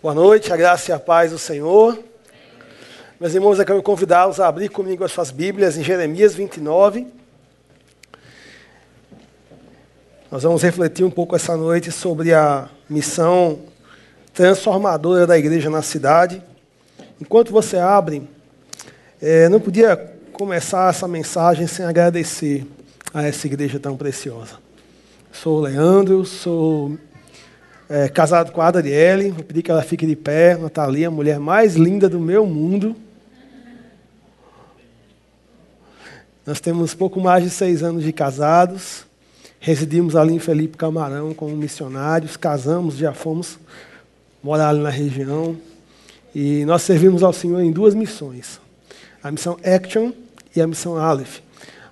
Boa noite, a graça e a paz do Senhor. Meus irmãos, eu quero convidá-los a abrir comigo as suas Bíblias em Jeremias 29. Nós vamos refletir um pouco essa noite sobre a missão transformadora da igreja na cidade. Enquanto você abre, é, não podia começar essa mensagem sem agradecer a essa igreja tão preciosa. Sou o Leandro, sou é, casado com a Adriele, vou pedir que ela fique de pé. Natalia, a mulher mais linda do meu mundo. Nós temos pouco mais de seis anos de casados. Residimos ali em Felipe Camarão como missionários. Casamos, já fomos morar ali na região. E nós servimos ao Senhor em duas missões: a missão Action e a missão Aleph.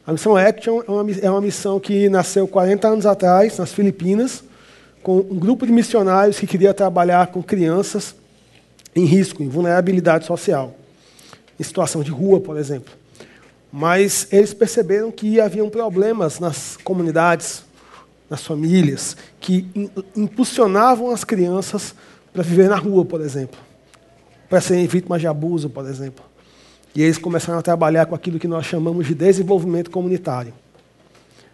A missão Action é uma, é missão que nasceu 40 anos atrás, nas Filipinas com um grupo de missionários que queria trabalhar com crianças em risco, em vulnerabilidade social, em situação de rua, por exemplo. Mas eles perceberam que haviam problemas nas comunidades, nas famílias, que impulsionavam as crianças para viver na rua, por exemplo, para serem vítimas de abuso, por exemplo. E eles começaram a trabalhar com aquilo que nós chamamos de desenvolvimento comunitário,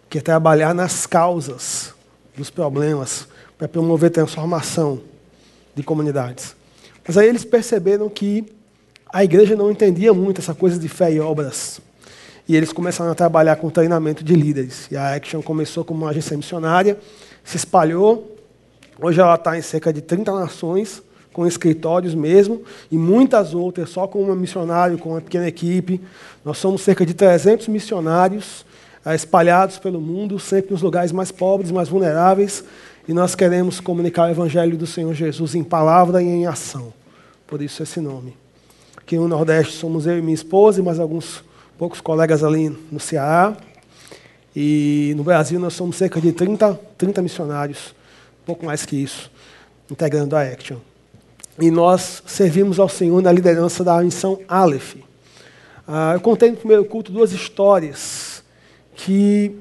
que é trabalhar nas causas dos problemas, para promover transformação de comunidades. Mas aí eles perceberam que a igreja não entendia muito essa coisa de fé e obras. E eles começaram a trabalhar com treinamento de líderes. E a Action começou como uma agência missionária, se espalhou. Hoje ela está em cerca de 30 nações, com escritórios mesmo, e muitas outras só com uma missionário, com uma pequena equipe. Nós somos cerca de 300 missionários eh, espalhados pelo mundo, sempre nos lugares mais pobres, mais vulneráveis, e nós queremos comunicar o Evangelho do Senhor Jesus em palavra e em ação. Por isso esse nome. Aqui no Nordeste somos eu e minha esposa e mais alguns poucos colegas ali no Ceará. E no Brasil nós somos cerca de 30, 30 missionários, um pouco mais que isso, integrando a Action. E nós servimos ao Senhor na liderança da missão Aleph. Ah, eu contei no primeiro culto duas histórias que,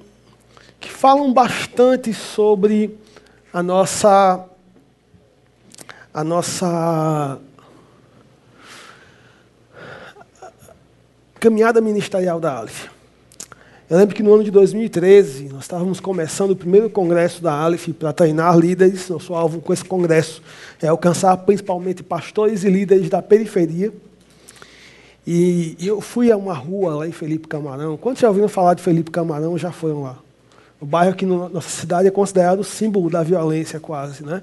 que falam bastante sobre a nossa a nossa caminhada ministerial da Aleph. Eu lembro que no ano de 2013, nós estávamos começando o primeiro congresso da Aleph para treinar líderes. Nosso alvo com esse congresso é alcançar principalmente pastores e líderes da periferia. E eu fui a uma rua lá em Felipe Camarão. Quantos já ouviram falar de Felipe Camarão já foram lá? O bairro que na nossa cidade é considerado símbolo da violência, quase. Né?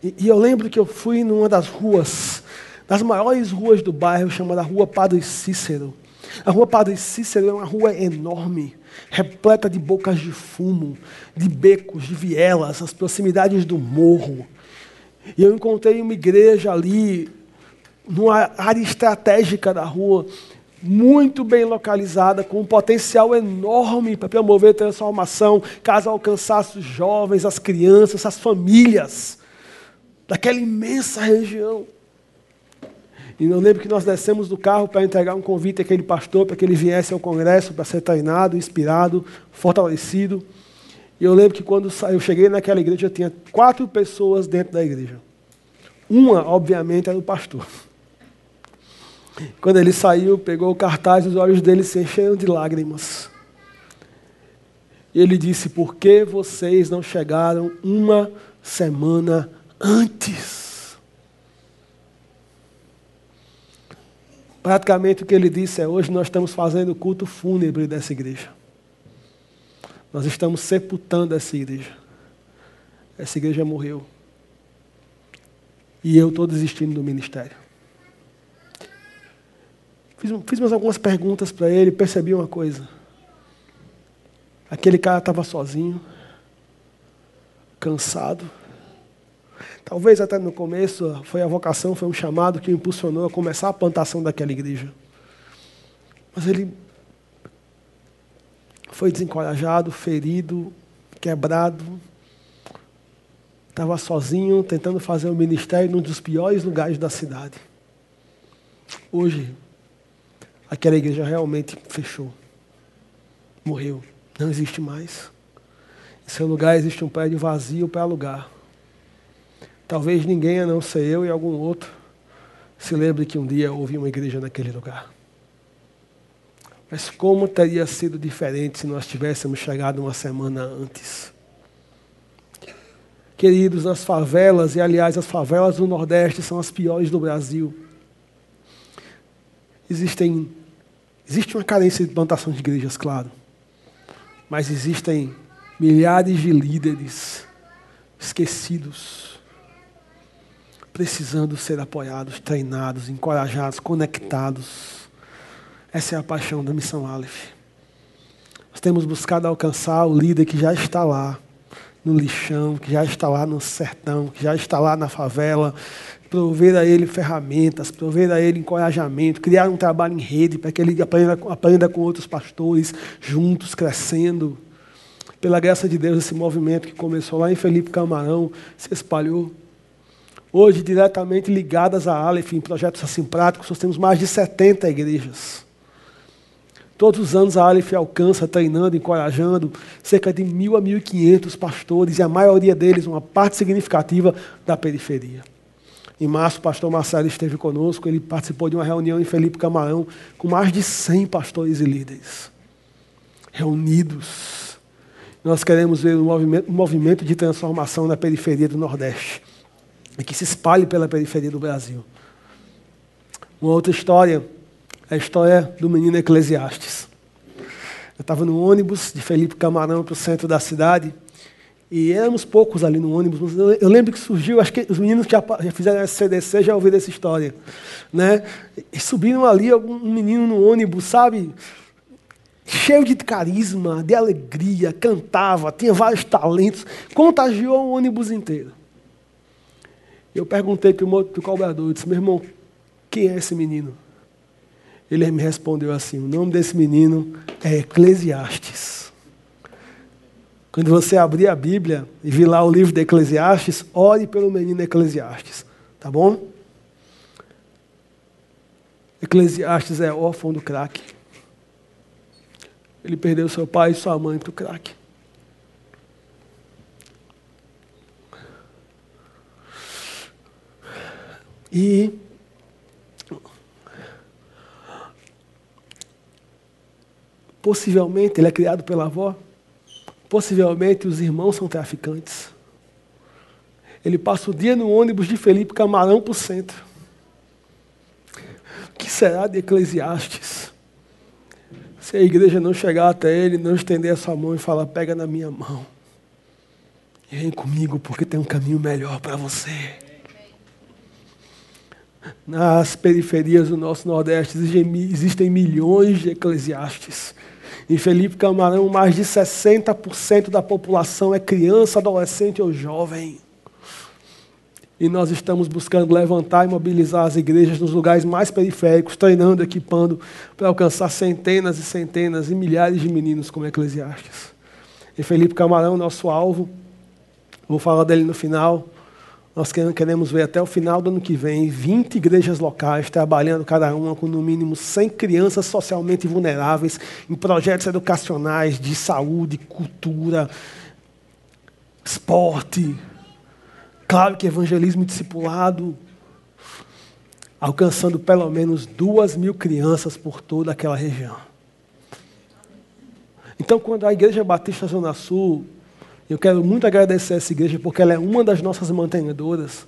E, e, eu lembro que eu fui numa das ruas, das maiores ruas do bairro, chamada Rua Padre Cícero. A Rua Padre Cícero é uma rua enorme, repleta de bocas de fumo, de becos, de vielas, as proximidades do morro. E eu encontrei uma igreja ali, numa área estratégica da rua, muito bem localizada, com um potencial enorme para promover transformação, caso alcançasse os jovens, as crianças, as famílias daquela imensa região. E eu lembro que nós descemos do carro para entregar um convite àquele pastor para que ele viesse ao congresso para ser treinado, inspirado, fortalecido. E eu lembro que quando eu cheguei naquela igreja, tinha quatro pessoas dentro da igreja. Uma, obviamente, era o pastor. Quando ele saiu, pegou o cartaz, os olhos dele se encheram de lágrimas. E ele disse: Por que vocês não chegaram uma semana antes? Praticamente o que ele disse é: Hoje nós estamos fazendo o culto fúnebre dessa igreja. Nós estamos sepultando essa igreja. Essa igreja morreu. E eu estou desistindo do ministério. Fiz, fiz mais algumas perguntas para ele, percebi uma coisa. Aquele cara estava sozinho, cansado. Talvez até no começo foi a vocação, foi um chamado que o impulsionou a começar a plantação daquela igreja. Mas ele foi desencorajado, ferido, quebrado. Estava sozinho, tentando fazer o ministério num dos piores lugares da cidade. Hoje, aquela igreja realmente fechou. Morreu. Não existe mais. Em seu lugar existe um prédio vazio para alugar. Talvez ninguém, a não ser eu e algum outro, se lembre que um dia houve uma igreja naquele lugar. Mas como teria sido diferente se nós tivéssemos chegado uma semana antes? Queridos, nas favelas, e aliás, as favelas do Nordeste são as piores do Brasil. Existem, existe uma carência de plantação de igrejas, claro. Mas existem milhares de líderes esquecidos, precisando ser apoiados, treinados, encorajados, conectados. Essa é a paixão da missão Aleph. Nós temos buscado alcançar o líder que já está lá, no lixão, que já está lá no sertão, que já está lá na favela, prover a ele ferramentas, prover a ele encorajamento, criar um trabalho em rede para que ele aprenda, aprenda com outros pastores, juntos, crescendo. Pela graça de Deus, esse movimento que começou lá em Felipe Camarão se espalhou. Hoje, diretamente ligadas à Aleph, em projetos assim práticos, nós temos mais de 70 igrejas. Todos os anos a Aleph alcança, treinando, encorajando, cerca de mil a mil e quinhentos pastores, e a maioria deles, uma parte significativa, da periferia. Em março, o pastor Marcelo esteve conosco, ele participou de uma reunião em Felipe Camarão, com mais de 100 pastores e líderes, reunidos. Nós queremos ver um movimento, um movimento de transformação na periferia do Nordeste, e que se espalhe pela periferia do Brasil. Uma outra história a história do menino Eclesiastes. Eu estava no ônibus de Felipe Camarão para o centro da cidade e éramos poucos ali no ônibus. Eu lembro que surgiu, acho que os meninos que já, fizeram essa CDC já ouviram essa história. Né? E subiram ali um menino no ônibus, sabe? Cheio de carisma, de alegria, cantava, tinha vários talentos, contagiou o ônibus inteiro. Eu perguntei para o cobrador, disse, meu irmão, quem é esse menino? Ele me respondeu assim: o nome desse menino é Eclesiastes. Quando você abrir a Bíblia e vir lá o livro de Eclesiastes, ore pelo menino Eclesiastes. Tá bom? Eclesiastes é órfão do crack. Ele perdeu seu pai e sua mãe para o crack. E Possivelmente ele é criado pela avó. Possivelmente os irmãos são traficantes. Ele passa o dia no ônibus de Felipe Camarão para o centro. O que será de Eclesiastes? Se a igreja não chegar até ele, não estender a sua mão e falar: pega na minha mão. E vem comigo, porque tem um caminho melhor para você. Nas periferias do nosso Nordeste existem milhões de eclesiastes em Felipe Camarão, mais de 60% da população é criança, adolescente ou jovem. E nós estamos buscando levantar e mobilizar as igrejas nos lugares mais periféricos, treinando, equipando, para alcançar centenas e centenas e milhares de meninos como Eclesiastes. E Felipe Camarão, nosso alvo, vou falar dele no final, nós queremos ver até o final do ano que vem 20 igrejas locais trabalhando cada uma com no mínimo 100 crianças socialmente vulneráveis em projetos educacionais de saúde, cultura, esporte. Claro que evangelismo discipulado, alcançando pelo menos duas mil crianças por toda aquela região. Então, quando a Igreja Batista Zona Sul eu quero muito agradecer essa igreja porque ela é uma das nossas mantenedoras.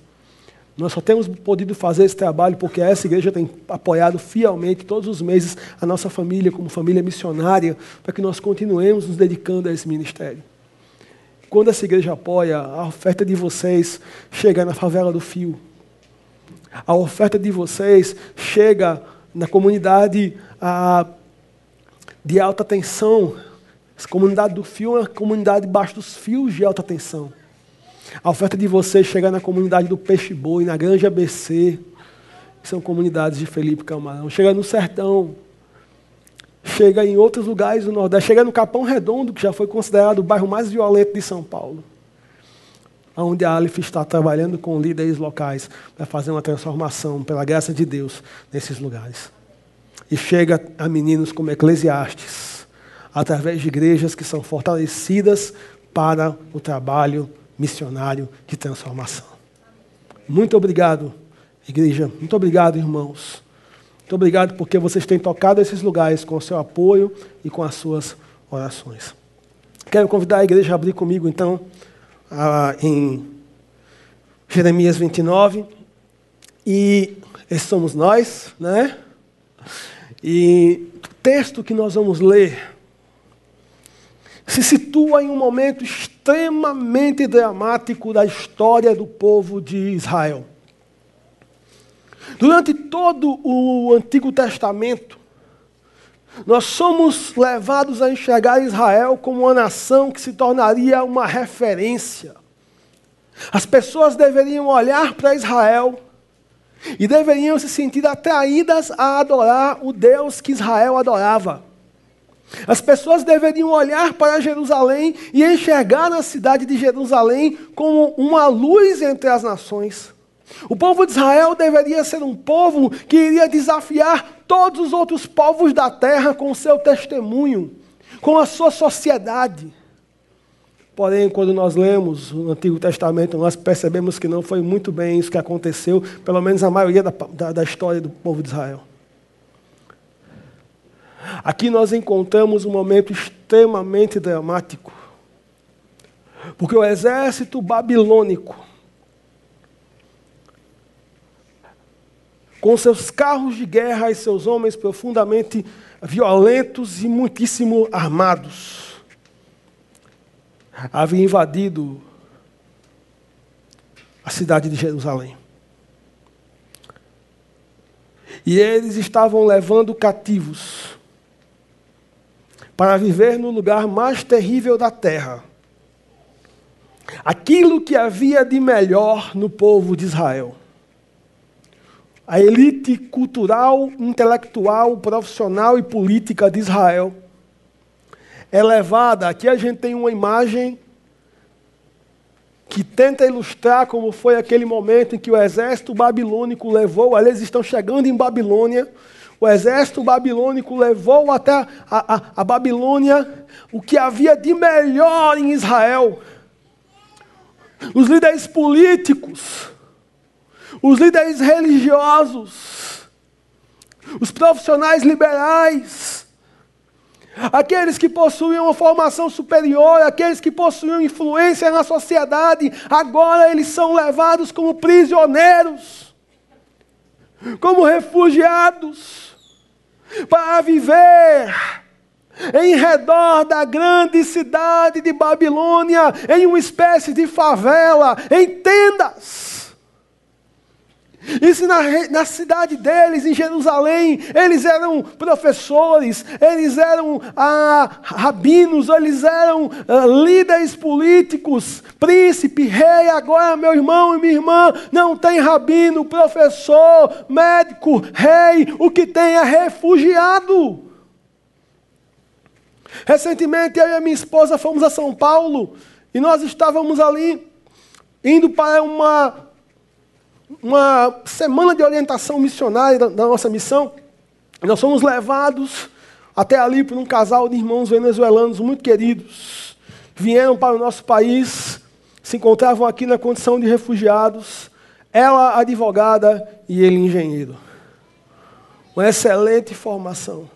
Nós só temos podido fazer esse trabalho porque essa igreja tem apoiado fielmente todos os meses a nossa família como família missionária para que nós continuemos nos dedicando a esse ministério. Quando essa igreja apoia, a oferta de vocês chega na favela do Fio. A oferta de vocês chega na comunidade a, de alta tensão essa comunidade do fio é uma comunidade debaixo dos fios de alta tensão. A oferta de vocês chegar na comunidade do Peixe Boi, na Granja ABC, que são comunidades de Felipe Camarão. Chega no Sertão. Chega em outros lugares do Nordeste. Chega no Capão Redondo, que já foi considerado o bairro mais violento de São Paulo. Onde a Aleph está trabalhando com líderes locais para fazer uma transformação, pela graça de Deus, nesses lugares. E chega a meninos como Eclesiastes através de igrejas que são fortalecidas para o trabalho missionário de transformação. Muito obrigado, igreja. Muito obrigado, irmãos. Muito obrigado porque vocês têm tocado esses lugares com o seu apoio e com as suas orações. Quero convidar a igreja a abrir comigo, então, em Jeremias 29. E esses somos nós, né? E o texto que nós vamos ler se situa em um momento extremamente dramático da história do povo de Israel. Durante todo o Antigo Testamento, nós somos levados a enxergar Israel como uma nação que se tornaria uma referência. As pessoas deveriam olhar para Israel e deveriam se sentir atraídas a adorar o Deus que Israel adorava. As pessoas deveriam olhar para Jerusalém e enxergar na cidade de Jerusalém como uma luz entre as nações. O povo de Israel deveria ser um povo que iria desafiar todos os outros povos da terra com o seu testemunho, com a sua sociedade. Porém, quando nós lemos o Antigo Testamento, nós percebemos que não foi muito bem isso que aconteceu, pelo menos a maioria da, da, da história do povo de Israel. Aqui nós encontramos um momento extremamente dramático, porque o exército babilônico, com seus carros de guerra e seus homens profundamente violentos e muitíssimo armados, havia invadido a cidade de Jerusalém. E eles estavam levando cativos para viver no lugar mais terrível da terra. Aquilo que havia de melhor no povo de Israel. A elite cultural, intelectual, profissional e política de Israel é levada. Aqui a gente tem uma imagem que tenta ilustrar como foi aquele momento em que o exército babilônico levou, eles estão chegando em Babilônia, o exército babilônico levou até a, a, a Babilônia o que havia de melhor em Israel. Os líderes políticos, os líderes religiosos, os profissionais liberais, aqueles que possuíam uma formação superior, aqueles que possuíam influência na sociedade, agora eles são levados como prisioneiros, como refugiados para viver em redor da grande cidade de Babilônia, em uma espécie de favela, em tendas. E se na, na, cidade deles, em Jerusalém, eles eram professores, eles eram ah, rabinos, eles eram ah, líderes políticos, príncipe, rei. Agora, meu irmão e minha irmã, não tem rabino, professor, médico, rei, o que tem é refugiado. Recentemente, eu e a minha esposa fomos a São Paulo e nós estávamos ali indo para uma uma semana de orientação missionária da, nossa missão. Nós fomos levados até ali por um casal de irmãos venezuelanos muito queridos. Vieram para o nosso país, se encontravam aqui na condição de refugiados. Ela, advogada, e ele, engenheiro. Uma excelente formação.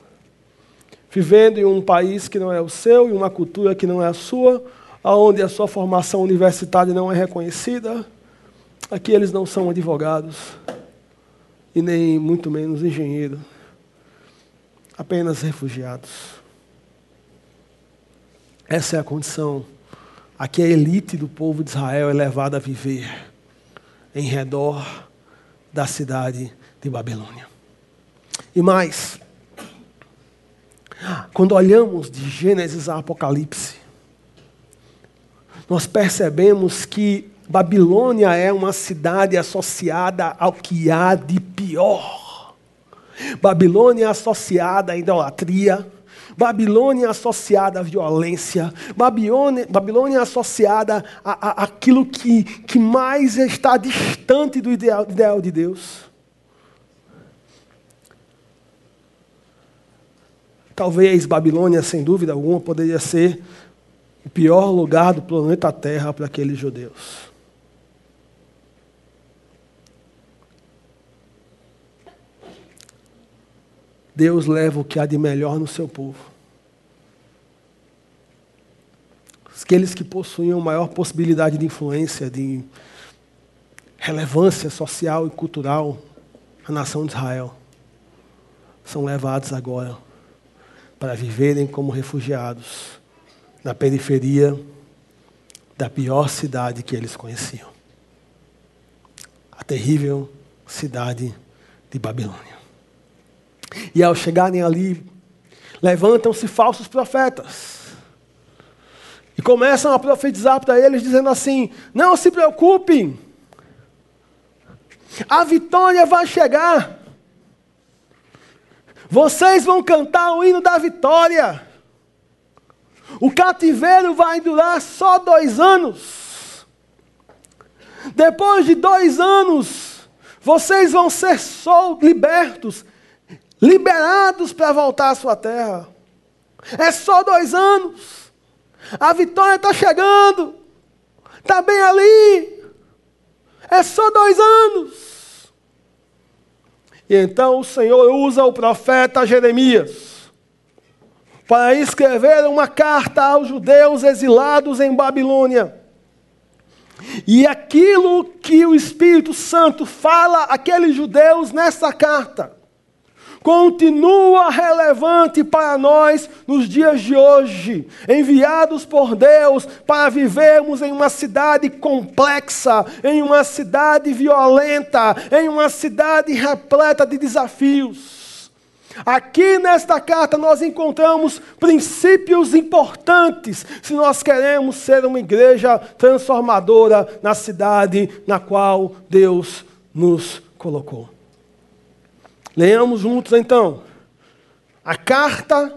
Vivendo em um país que não é o seu, em uma cultura que não é a sua, onde a sua formação universitária não é reconhecida Aqui eles não são advogados e nem muito menos engenheiros, apenas refugiados. Essa é a condição a que a elite do povo de Israel é levada a viver em redor da cidade de Babilônia. E mais, quando olhamos de Gênesis a Apocalipse, nós percebemos que Babilônia é uma cidade associada ao que há de pior. Babilônia é associada à idolatria. Babilônia é associada à violência. Babilônia, Babilônia é associada a, a, àquilo que, que mais está distante do ideal, ideal de Deus. Talvez Babilônia, sem dúvida alguma, poderia ser o pior lugar do planeta Terra para aqueles judeus. Deus leva o que há de melhor no seu povo. Aqueles que possuíam maior possibilidade de influência, de relevância social e cultural na nação de Israel, são levados agora para viverem como refugiados na periferia da pior cidade que eles conheciam a terrível cidade de Babilônia. E ao chegarem ali, levantam-se falsos profetas. E começam a profetizar para eles, dizendo assim: Não se preocupem, a vitória vai chegar. Vocês vão cantar o hino da vitória. O cativeiro vai durar só dois anos. Depois de dois anos, vocês vão ser sol, libertos, liberados para voltar à sua terra. É só dois anos. A vitória está chegando. Está bem ali. É só dois anos. E então o Senhor usa o profeta Jeremias para escrever uma carta aos judeus exilados em Babilônia. E aquilo que o Espírito Santo fala àqueles judeus nessa carta continua relevante para nós nos dias de hoje, enviados por Deus para vivermos em uma cidade complexa, em uma cidade violenta, em uma cidade repleta de desafios. Aqui nesta carta nós encontramos princípios importantes se nós queremos ser uma igreja transformadora na cidade na qual Deus nos colocou. Leamos juntos então. A carta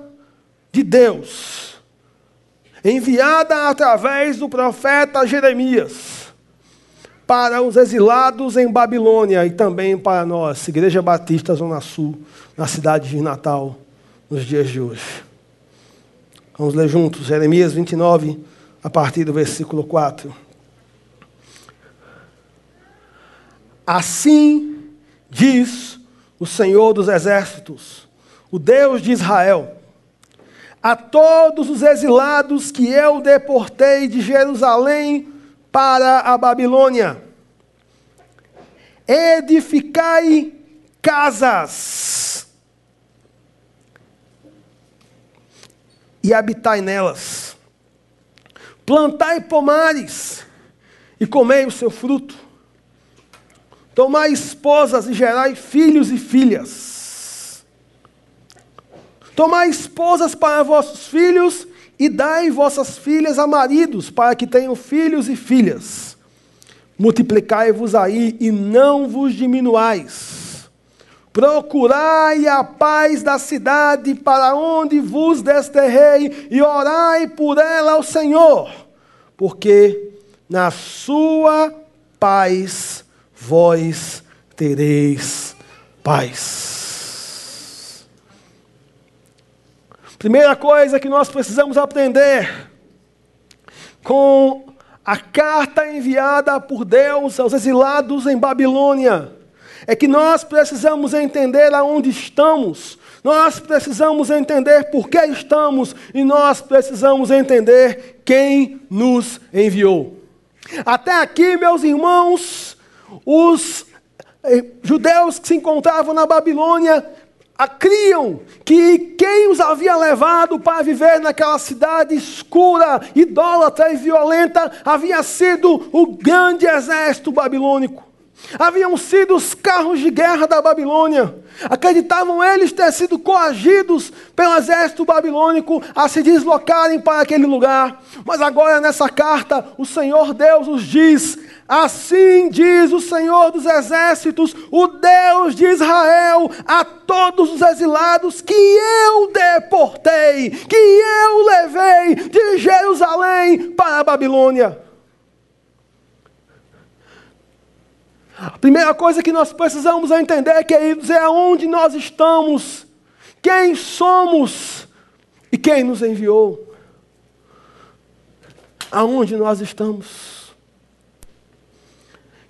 de Deus, enviada através do profeta Jeremias, para os exilados em Babilônia e também para nós, Igreja Batista Zona Sul, na cidade de Natal, nos dias de hoje. Vamos ler juntos, Jeremias 29, a partir do versículo 4. Assim diz o Senhor dos exércitos, o Deus de Israel, a todos os exilados que eu deportei de Jerusalém para a Babilônia. Edificai casas e habitai nelas. Plantai pomares e comei o seu fruto. Tomai esposas e gerai filhos e filhas. Tomai esposas para vossos filhos e dai vossas filhas a maridos, para que tenham filhos e filhas. Multiplicai-vos aí e não vos diminuais. Procurai a paz da cidade para onde vos desterrei e orai por ela ao Senhor, porque na sua paz vós tereis paz. Primeira coisa que nós precisamos aprender com a carta enviada por Deus aos exilados em Babilônia é que nós precisamos entender aonde estamos, nós precisamos entender por que estamos e nós precisamos entender quem nos enviou. Até aqui, meus irmãos, os eh, judeus que se encontravam na Babilônia criam que quem os havia levado para viver naquela cidade escura, idólatra e violenta havia sido o grande exército babilônico. Haviam sido os carros de guerra da Babilônia. Acreditavam eles ter sido coagidos pelo exército babilônico a se deslocarem para aquele lugar. Mas agora, nessa carta, o Senhor Deus os diz: Assim diz o Senhor dos exércitos, o Deus de Israel, a todos os exilados que eu deportei, que eu levei de Jerusalém para a Babilônia. A primeira coisa que nós precisamos entender, queridos, é aonde nós estamos, quem somos e quem nos enviou. Aonde nós estamos.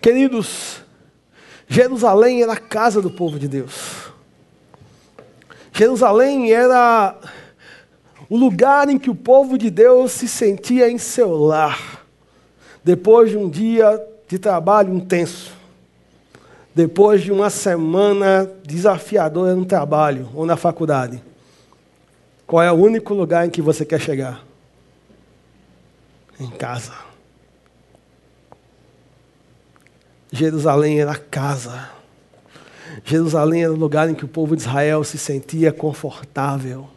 Queridos, Jerusalém era a casa do povo de Deus. Jerusalém era o lugar em que o povo de Deus se sentia em seu lar, depois de um dia de trabalho intenso, depois de uma semana desafiadora no trabalho ou na faculdade. Qual é o único lugar em que você quer chegar? Em casa. Jerusalém era casa. Jerusalém era o lugar em que o povo de Israel se sentia confortável.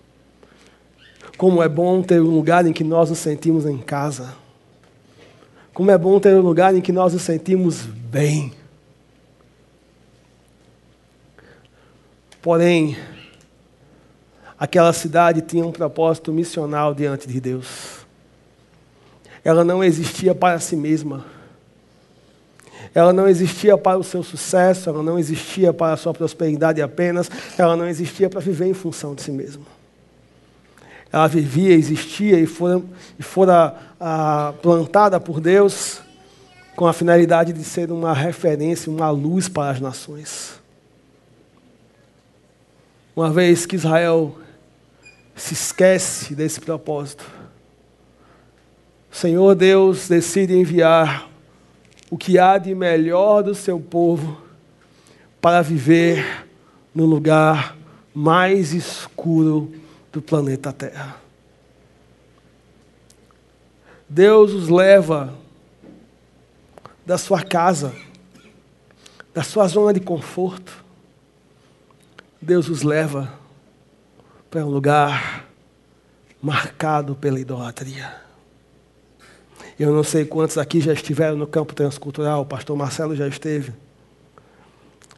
Como é bom ter um lugar em que nós nos sentimos em casa. Como é bom ter um lugar em que nós nos sentimos bem. Porém, aquela cidade tinha um propósito missional diante de Deus. Ela não existia para si mesma. Ela não existia para o seu sucesso, ela não existia para a sua prosperidade apenas, ela não existia para viver em função de si mesma. Ela vivia, existia e fora, e fora ah, plantada por Deus com a finalidade de ser uma referência, uma luz para as nações. Uma vez que Israel se esquece desse propósito, Senhor Deus decide enviar o que há de melhor do seu povo para viver no lugar mais escuro do planeta Terra. Deus os leva da sua casa, da sua zona de conforto. Deus os leva para um lugar marcado pela idolatria. Eu não sei quantos aqui já estiveram no campo transcultural, o pastor Marcelo já esteve.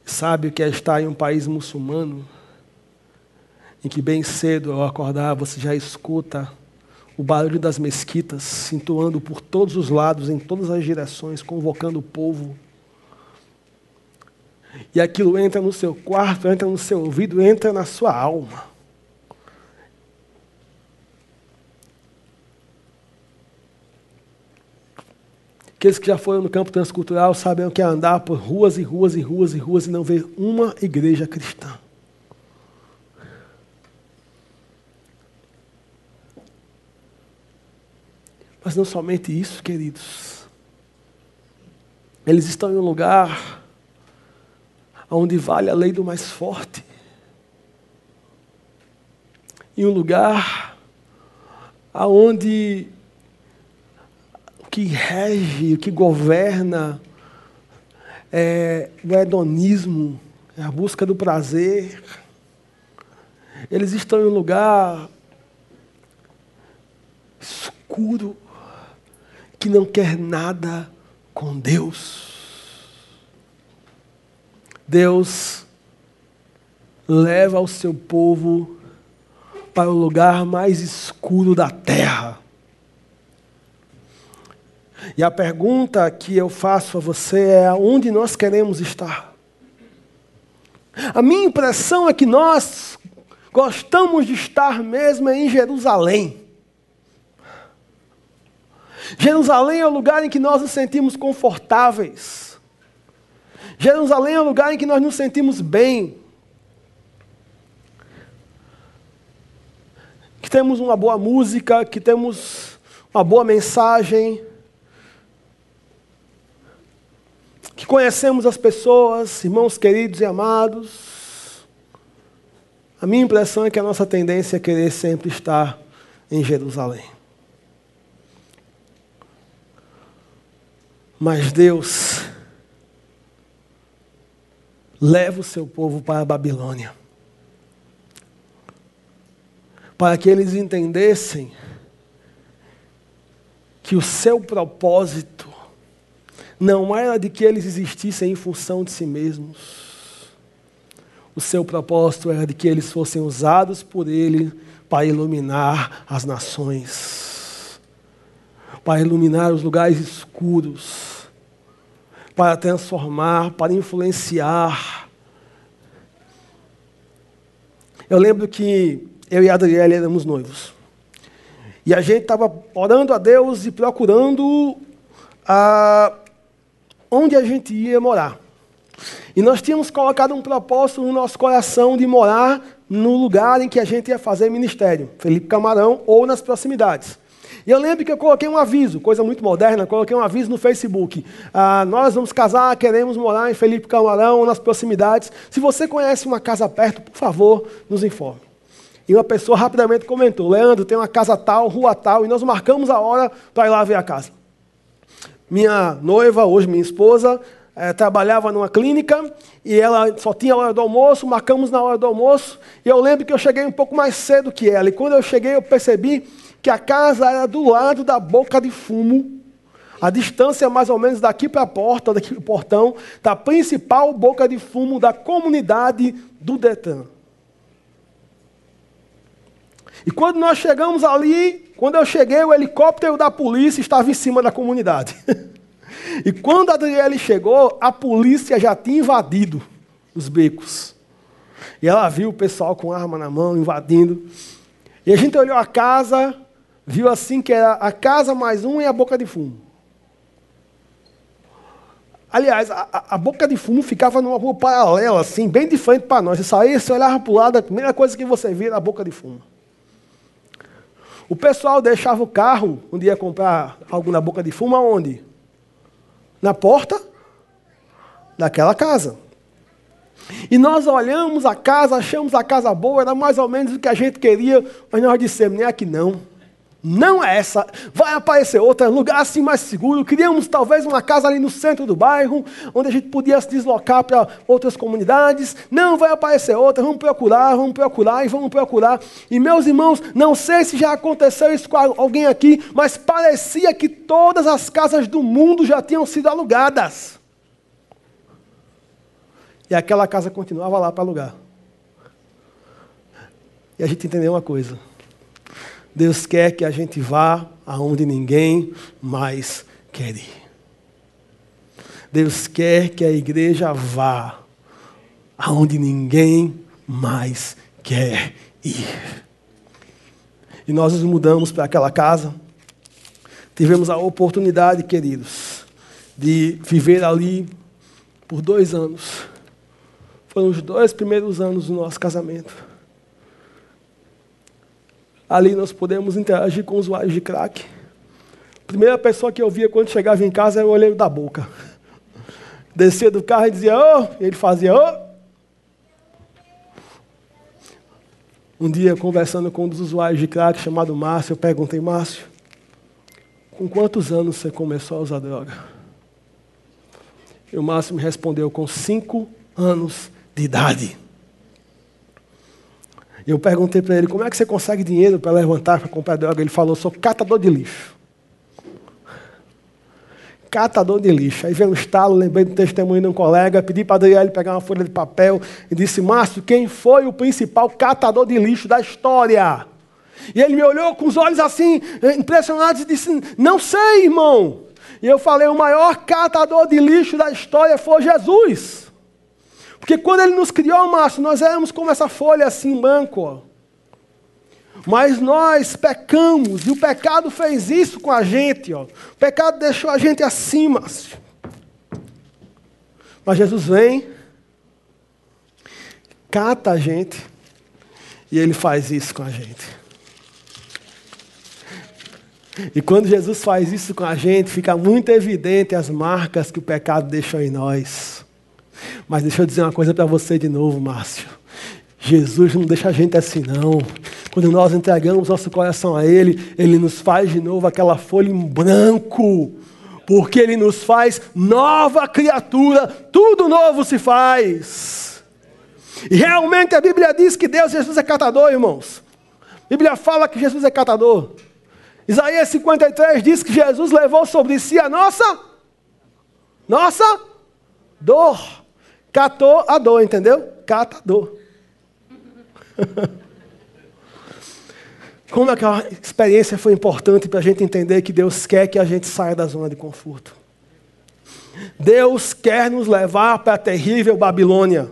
Sabe o que é estar em um país muçulmano, em que bem cedo ao acordar você já escuta o barulho das mesquitas cintuando por todos os lados, em todas as direções, convocando o povo. E aquilo entra no seu quarto, entra no seu ouvido, entra na sua alma. Aqueles que já foram no campo transcultural sabem o que é andar por ruas e ruas e ruas e ruas e não ver uma igreja cristã. Mas não somente isso, queridos. Eles estão em um lugar onde vale a lei do mais forte. Em um lugar aonde que rege, o que governa é o hedonismo, é a busca do prazer. Eles estão em um lugar escuro, que não quer nada com Deus. Deus leva o seu povo para o lugar mais escuro da terra. E a pergunta que eu faço a você é: onde nós queremos estar? A minha impressão é que nós gostamos de estar mesmo em Jerusalém. Jerusalém é o lugar em que nós nos sentimos confortáveis. Jerusalém é o lugar em que nós nos sentimos bem. Que temos uma boa música, que temos uma boa mensagem, que conhecemos as pessoas, irmãos queridos e amados, a minha impressão é que a nossa tendência é querer sempre estar em Jerusalém. Mas Deus leva o seu povo para a Babilônia, para que eles entendessem que o seu propósito não era de que eles existissem em função de si mesmos. O seu propósito era de que eles fossem usados por Ele para iluminar as nações, para iluminar os lugares escuros, para transformar, para influenciar. Eu lembro que eu e a Adriele éramos noivos. E a gente estava orando a Deus e procurando a onde a gente ia morar. E nós tínhamos colocado um propósito no nosso coração de morar no lugar em que a gente ia fazer ministério, Felipe Camarão ou nas proximidades. E eu lembro que eu coloquei um aviso, coisa muito moderna, coloquei um aviso no Facebook. Ah, nós vamos casar, queremos morar em Felipe Camarão nas proximidades. Se você conhece uma casa perto, por favor, nos informe. E uma pessoa rapidamente comentou: Leandro, tem uma casa tal, rua tal, e nós marcamos a hora para ir lá ver a casa. Minha noiva, hoje minha esposa, é, trabalhava numa clínica e ela só tinha a hora do almoço, marcamos na hora do almoço. E eu lembro que eu cheguei um pouco mais cedo que ela. E quando eu cheguei, eu percebi que a casa era do lado da boca de fumo. A distância mais ou menos daqui para a porta, daqui para o portão, da principal boca de fumo da comunidade do Detran. E quando nós chegamos ali, quando eu cheguei, o helicóptero da polícia estava em cima da comunidade. e quando a Adriele chegou, a polícia já tinha invadido os becos. E ela viu o pessoal com arma na mão invadindo. E a gente olhou a casa, viu assim que era a casa mais um e a boca de fumo. Aliás, a, a, boca de fumo ficava numa rua paralela, assim, bem de frente para nós. Você saía, você olhava para o lado, a primeira coisa que você via era a boca de fumo. O pessoal deixava o carro, um dia comprar algo na boca de fumo, aonde? Na porta daquela casa. E nós olhamos a casa, achamos a casa boa, era mais ou menos o que a gente queria, mas nós dissemos, nem aqui não. Não é essa. Vai aparecer outra, lugar assim mais seguro. Queríamos talvez uma casa ali no centro do bairro, onde a gente podia se deslocar para outras comunidades. Não vai aparecer outra. Vamos procurar, vamos procurar e vamos procurar. E meus irmãos, não sei se já aconteceu isso com alguém aqui, mas parecia que todas as casas do mundo já tinham sido alugadas. E aquela casa continuava lá para alugar. E a gente entendeu uma coisa Deus quer que a gente vá aonde ninguém mais quer ir. Deus quer que a igreja vá aonde ninguém mais quer ir. E nós nos mudamos para aquela casa. Tivemos a oportunidade, queridos, de viver ali por dois anos. Foram os dois primeiros anos do nosso casamento. Ali nós podemos interagir com usuários de crack. Primeira pessoa que eu via quando chegava em casa era o olheiro da boca. Descia do carro e dizia, ô, oh! e ele fazia, ô. Oh! Um dia, conversando com um dos usuários de crack chamado Márcio, eu perguntei, Márcio, com quantos anos você começou a usar droga? E o Márcio me respondeu, com cinco anos de idade. Eu perguntei para ele, como é que você consegue dinheiro para levantar, para comprar droga? Ele falou, sou catador de lixo. Catador de lixo. Aí veio um estalo, lembrei do testemunho de um colega, pedi para Adriele pegar uma folha de papel e disse, Márcio, quem foi o principal catador de lixo da história? E ele me olhou com os olhos assim, impressionados, e disse, não sei, irmão. E eu falei, o maior catador de lixo da história foi Jesus. Porque quando ele nos criou, Márcio, nós éramos como essa folha assim, branco. Ó. Mas nós pecamos, e o pecado fez isso com a gente. Ó. O pecado deixou a gente assim, Márcio. Mas Jesus vem, cata a gente, e ele faz isso com a gente. E quando Jesus faz isso com a gente, fica muito evidente as marcas que o pecado deixou em nós. Mas deixa eu dizer uma coisa para você de novo, Márcio. Jesus não deixa a gente assim, não. Quando nós entregamos nosso coração a Ele, Ele nos faz de novo aquela folha em branco. Porque Ele nos faz nova criatura, tudo novo se faz. E realmente a Bíblia diz que Deus, Jesus é catador, irmãos. A Bíblia fala que Jesus é catador. Isaías 53 diz que Jesus levou sobre si a nossa, nossa dor. Catou a dor, entendeu? Cata a dor. Como aquela experiência foi importante para a gente entender que Deus quer que a gente saia da zona de conforto. Deus quer nos levar para a terrível Babilônia.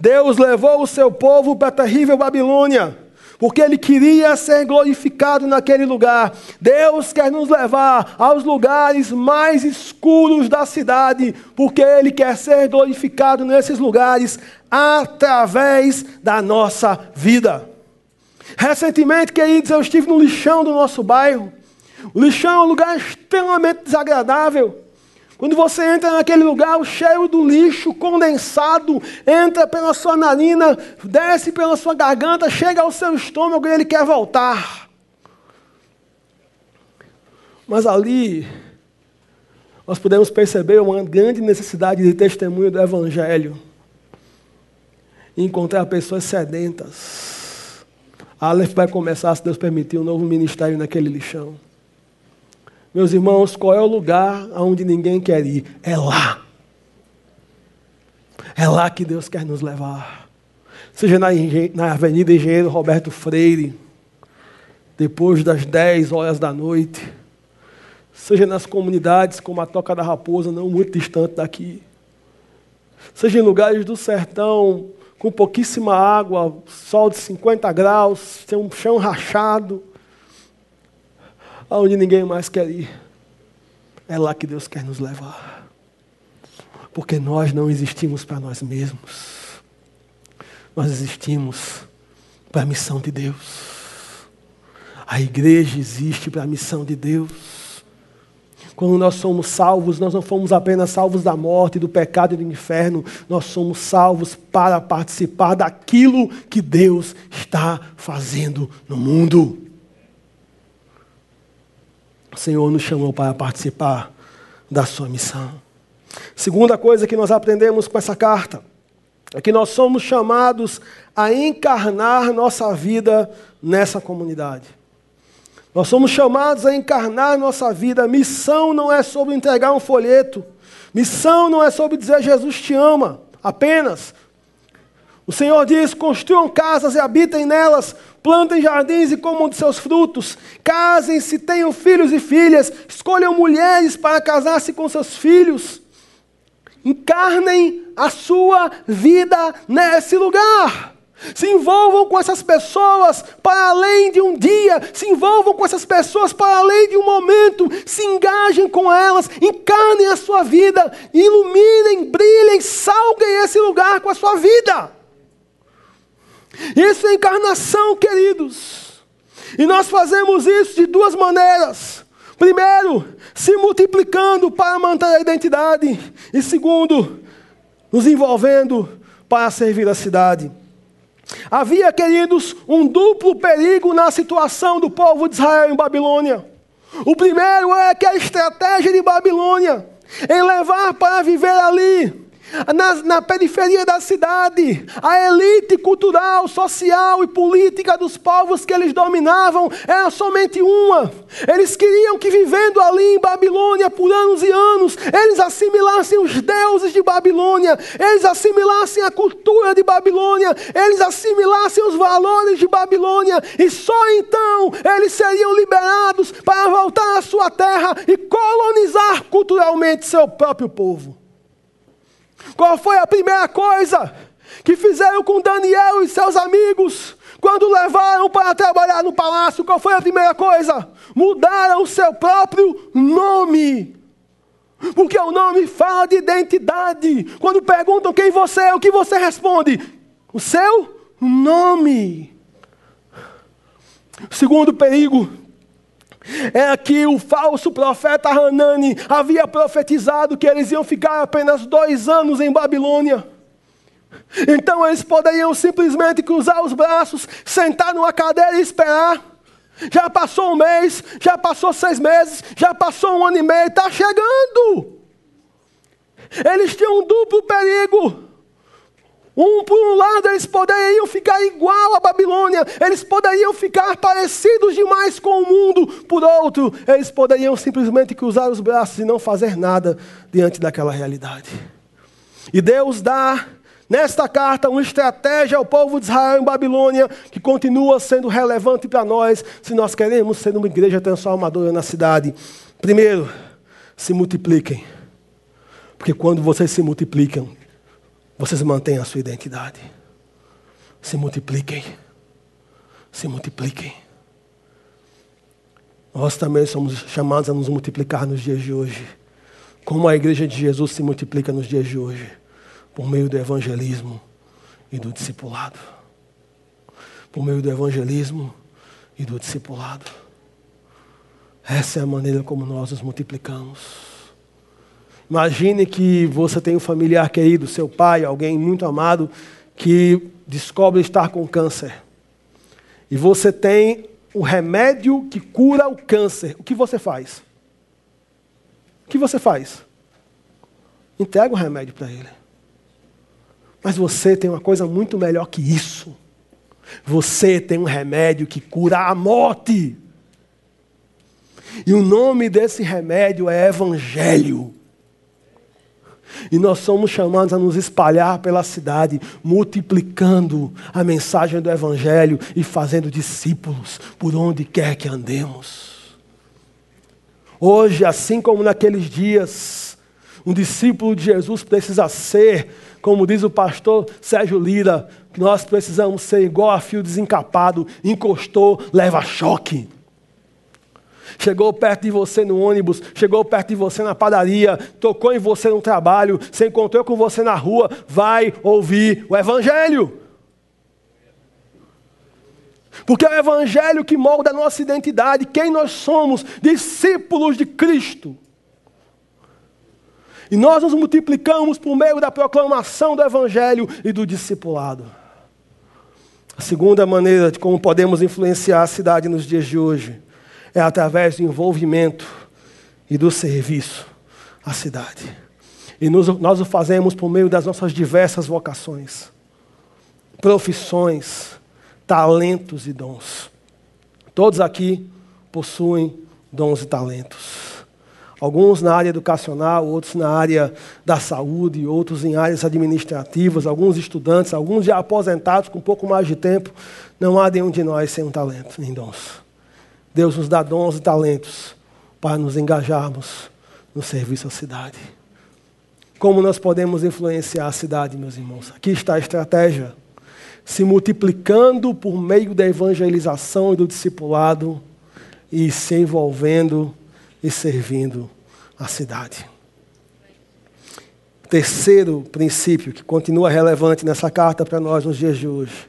Deus levou o seu povo para a terrível Babilônia. Porque Ele queria ser glorificado naquele lugar. Deus quer nos levar aos lugares mais escuros da cidade, porque Ele quer ser glorificado nesses lugares através da nossa vida. Recentemente, queridos, eu estive no lixão do nosso bairro. O lixão é um lugar extremamente desagradável. Quando você entra naquele lugar, o cheiro do lixo condensado entra pela sua narina, desce pela sua garganta, chega ao seu estômago e ele quer voltar. Mas ali, nós podemos perceber uma grande necessidade de testemunho do Evangelho. E encontrar pessoas sedentas. A Aleph vai começar, se Deus permitir, um novo ministério naquele lixão. Meus irmãos, qual é o lugar aonde ninguém quer ir? É lá. É lá que Deus quer nos levar. Seja na, na Avenida Engenheiro Roberto Freire, depois das 10 horas da noite. Seja nas comunidades como a Toca da Raposa, não muito distante daqui. Seja em lugares do sertão, com pouquíssima água, sol de 50 graus, tem um chão rachado aonde ninguém mais quer ir. É lá que Deus quer nos levar. Porque nós não existimos para nós mesmos. Nós existimos para a missão de Deus. A igreja existe para a missão de Deus. Quando nós somos salvos, nós não fomos apenas salvos da morte, do pecado e do inferno, nós somos salvos para participar daquilo que Deus está fazendo no mundo. O Senhor nos chamou para participar da sua missão. Segunda coisa que nós aprendemos com essa carta é que nós somos chamados a encarnar nossa vida nessa comunidade. Nós somos chamados a encarnar nossa vida. Missão não é sobre entregar um folheto. Missão não é sobre dizer Jesus te ama apenas. O Senhor diz: construam casas e habitem nelas, plantem jardins e comam de seus frutos, casem-se, tenham filhos e filhas, escolham mulheres para casar-se com seus filhos, encarnem a sua vida nesse lugar. Se envolvam com essas pessoas para além de um dia, se envolvam com essas pessoas para além de um momento, se engajem com elas, encarnem a sua vida, iluminem, brilhem, salguem esse lugar com a sua vida. Isso é encarnação, queridos. E nós fazemos isso de duas maneiras. Primeiro, se multiplicando para manter a identidade. E segundo, nos envolvendo para servir a cidade. Havia, queridos, um duplo perigo na situação do povo de Israel em Babilônia. O primeiro é que a estratégia de Babilônia em levar para viver ali na, na, periferia da cidade, a elite cultural, social e política dos povos que eles dominavam era somente uma. Eles queriam que, vivendo ali em Babilônia por anos e anos, eles assimilassem os deuses de Babilônia, eles assimilassem a cultura de Babilônia, eles assimilassem os valores de Babilônia, e só então eles seriam liberados para voltar à sua terra e colonizar culturalmente seu próprio povo. Qual foi a primeira coisa que fizeram com Daniel e seus amigos quando levaram para trabalhar no palácio? Qual foi a primeira coisa? Mudaram o seu próprio nome. Porque o nome fala de identidade. Quando perguntam quem você é, o que você responde? O seu nome. Segundo perigo é que o falso profeta Hanani havia profetizado que eles iam ficar apenas dois anos em Babilônia. Então eles poderiam simplesmente cruzar os braços, sentar numa cadeira e esperar. Já passou um mês, já passou seis meses, já passou um ano e meio, está chegando. Eles tinham um duplo perigo. Um, por um lado, eles poderiam ficar igual à Babilônia, eles poderiam ficar parecidos demais com o mundo. Por outro, eles poderiam simplesmente cruzar os braços e não fazer nada diante daquela realidade. E Deus dá nesta carta uma estratégia ao povo de Israel em Babilônia que continua sendo relevante para nós se nós queremos ser uma igreja transformadora na cidade. Primeiro, se multipliquem. Porque quando vocês se multiplicam, vocês mantêm a sua identidade. Se multipliquem. se multipliquem. Nós também somos chamados a nos multiplicar nos dias de hoje. Como a igreja de Jesus se multiplica nos dias de hoje? Por meio do evangelismo e do discipulado. Por meio do evangelismo e do discipulado. Essa é a maneira como nós nos multiplicamos. Imagine que você tem um familiar querido, seu pai, alguém muito amado, que descobre estar com câncer. E você tem o remédio que cura o câncer. O que você faz? O que você faz? Entrega o remédio para ele. Mas você tem uma coisa muito melhor que isso. Você tem um remédio que cura a morte. E o nome desse remédio é Evangelho. E nós somos chamados a nos espalhar pela cidade, multiplicando a mensagem do Evangelho e fazendo discípulos por onde quer que andemos. Hoje, assim como naqueles dias, um discípulo de Jesus precisa ser, como diz o pastor Sérgio Lira, que nós precisamos ser igual a fio desencapado, encostou, leva choque chegou perto de você no ônibus, chegou perto de você na padaria, tocou em você no trabalho, se encontrou com você na rua, vai ouvir o Evangelho. Porque é o Evangelho que molda a nossa identidade, quem nós somos, discípulos de Cristo. E nós nos multiplicamos por meio da proclamação do Evangelho e do discipulado. A segunda maneira de como podemos influenciar a cidade nos dias de hoje é através do envolvimento e do serviço à cidade. E nos, nós o fazemos por meio das nossas diversas vocações, profissões, talentos e dons. Todos aqui possuem dons e talentos. Alguns na área educacional, outros na área da saúde, outros em áreas administrativas, alguns estudantes, alguns já aposentados com um pouco mais de tempo. Não há nenhum de nós sem um talento, nem dons. Deus nos dá dons e talentos para nos engajarmos no serviço à cidade. Como nós podemos influenciar a cidade, meus irmãos? Aqui está a estratégia. Se multiplicando por meio da evangelização e do discipulado e se envolvendo e servindo a cidade. Terceiro princípio que continua relevante nessa carta para nós nos dias de hoje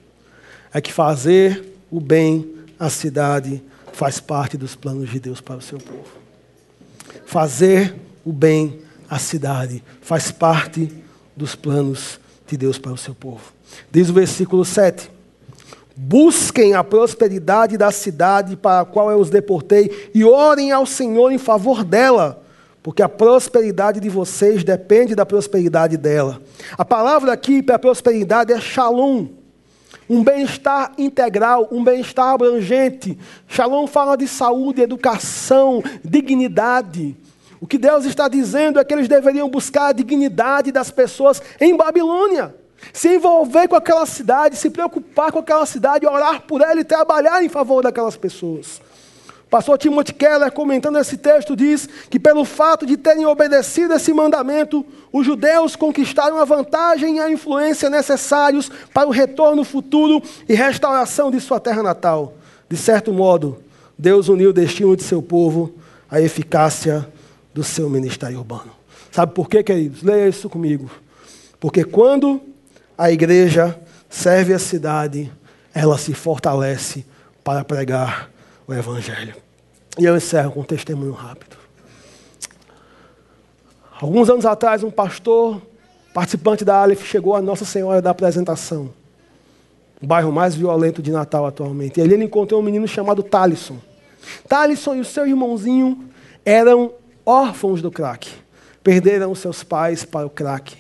é que fazer o bem à cidade faz parte dos planos de Deus para o seu povo. Fazer o bem à cidade faz parte dos planos de Deus para o seu povo. Diz o versículo 7. Busquem a prosperidade da cidade para a qual eu os deportei e orem ao Senhor em favor dela, porque a prosperidade de vocês depende da prosperidade dela. A palavra aqui para prosperidade é shalom um bem-estar integral, um bem-estar abrangente. Shalom fala de saúde, educação, dignidade. O que Deus está dizendo é que eles deveriam buscar a dignidade das pessoas em Babilônia. Se envolver com aquela cidade, se preocupar com aquela cidade, orar por ela e trabalhar em favor daquelas pessoas. Pastor Timothy Keller, comentando esse texto, diz que pelo fato de terem obedecido esse mandamento, os judeus conquistaram a vantagem e a influência necessários para o retorno futuro e restauração de sua terra natal. De certo modo, Deus uniu o destino de seu povo à eficácia do seu ministério urbano. Sabe por quê, queridos? Leia isso comigo. Porque quando a igreja serve a cidade, ela se fortalece para pregar o Evangelho. E eu encerro com um testemunho rápido. Alguns anos atrás, um pastor, participante da Aleph, chegou a Nossa Senhora da Apresentação, o bairro mais violento de Natal atualmente. E ali ele encontrou um menino chamado Talisson. Talisson e o seu irmãozinho eram órfãos do crack. Perderam seus pais para o crack.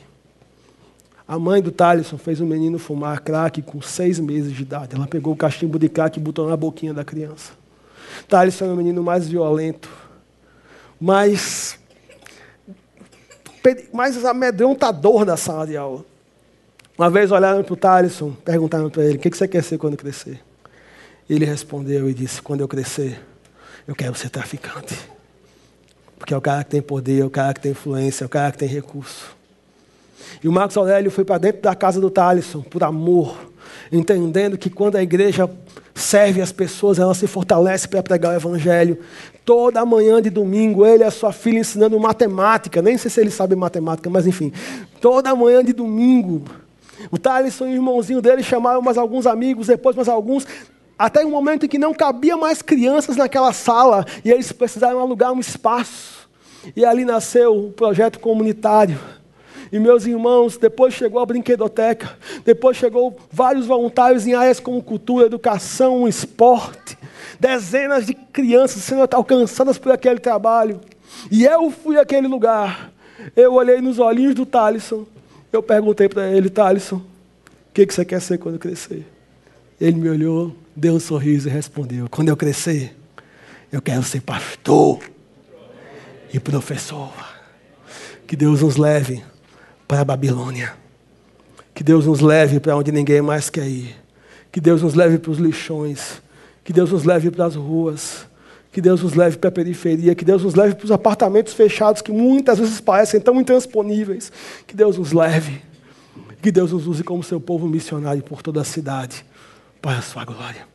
A mãe do Talisson fez o menino fumar crack com seis meses de idade. Ela pegou o cachimbo de crack e botou na boquinha da criança. Thales era o menino mais violento, mais, mais amedrontador da sala de aula. Uma vez olharam para o Thaleson, perguntaram para ele: o que você quer ser quando crescer? Ele respondeu e disse: quando eu crescer, eu quero ser traficante. Porque é o cara que tem poder, é o cara que tem influência, é o cara que tem recurso. E o Marcos Aurélio foi para dentro da casa do Thaleson por amor, entendendo que quando a igreja serve as pessoas, ela se fortalece para pregar o evangelho. Toda manhã de domingo, ele e a sua filha ensinando matemática, nem sei se ele sabe matemática, mas enfim, toda manhã de domingo, o Thaleson e o irmãozinho dele chamaram mais alguns amigos, depois mais alguns, até um momento em que não cabia mais crianças naquela sala e eles precisaram alugar um espaço. E ali nasceu o projeto comunitário. E meus irmãos, depois chegou a brinquedoteca, depois chegou vários voluntários em áreas como cultura, educação, esporte, dezenas de crianças sendo alcançadas por aquele trabalho. E eu fui àquele lugar. Eu olhei nos olhinhos do Talisson. Eu perguntei para ele, Talisson, o que, que você quer ser quando crescer? Ele me olhou, deu um sorriso e respondeu: Quando eu crescer, eu quero ser pastor e professor. Que Deus nos leve para a Babilônia. Que Deus nos leve para onde ninguém mais quer ir. Que Deus nos leve para os lixões. Que Deus nos leve para as ruas. Que Deus nos leve para a periferia. Que Deus nos leve para os apartamentos fechados que muitas vezes parecem tão intransponíveis. Que Deus nos leve. Que Deus nos use como seu povo missionário por toda a cidade para a sua glória.